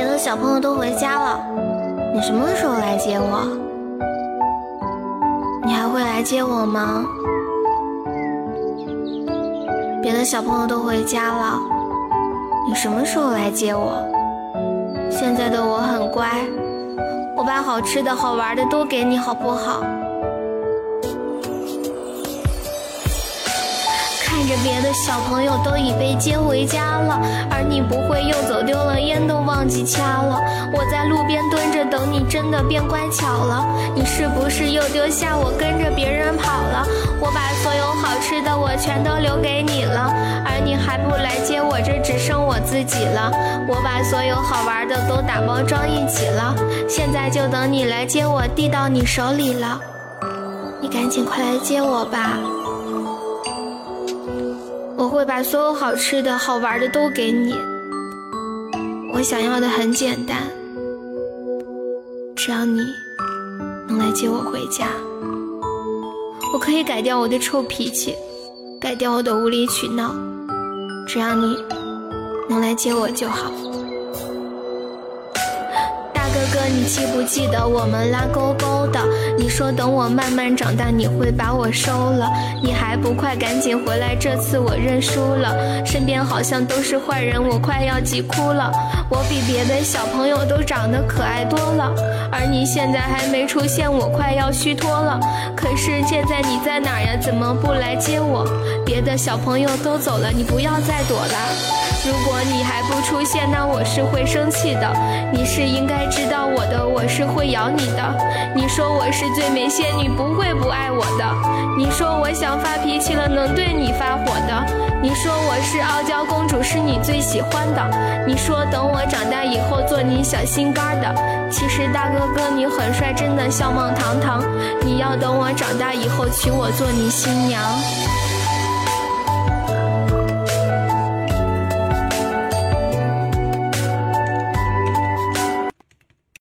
别的小朋友都回家了，你什么时候来接我？你还会来接我吗？别的小朋友都回家了，你什么时候来接我？现在的我很乖，我把好吃的好玩的都给你，好不好？看着别的小朋友都已被接回家了，而你不会又走丢了，烟都忘记掐了。我在路边蹲着等你，真的变乖巧了。你是不是又丢下我，跟着别人跑了？我把所有好吃的我全都留给你了，而你还不来接我，这只剩我自己了。我把所有好玩的都打包装一起了，现在就等你来接我，递到你手里了。你赶紧快来接我吧。我会把所有好吃的好玩的都给你。我想要的很简单，只要你能来接我回家。我可以改掉我的臭脾气，改掉我的无理取闹，只要你能来接我就好。哥，你记不记得我们拉勾勾的？你说等我慢慢长大，你会把我收了。你还不快赶紧回来，这次我认输了。身边好像都是坏人，我快要急哭了。我比别的小朋友都长得可爱多了，而你现在还没出现，我快要虚脱了。可是现在你在哪呀？怎么不来接我？别的小朋友都走了，你不要再躲了。如果你还不出现，那我是会生气的。你是应该知道我的，我是会咬你的。你说我是最美仙女，不会不爱我的。你说我想发脾气了，能对你发火的。你说我是傲娇公主，是你最喜欢的。你说等我长大以后做你小心肝的。其实大哥哥你很帅，真的相貌堂堂。你要等我长大以后娶我做你新娘。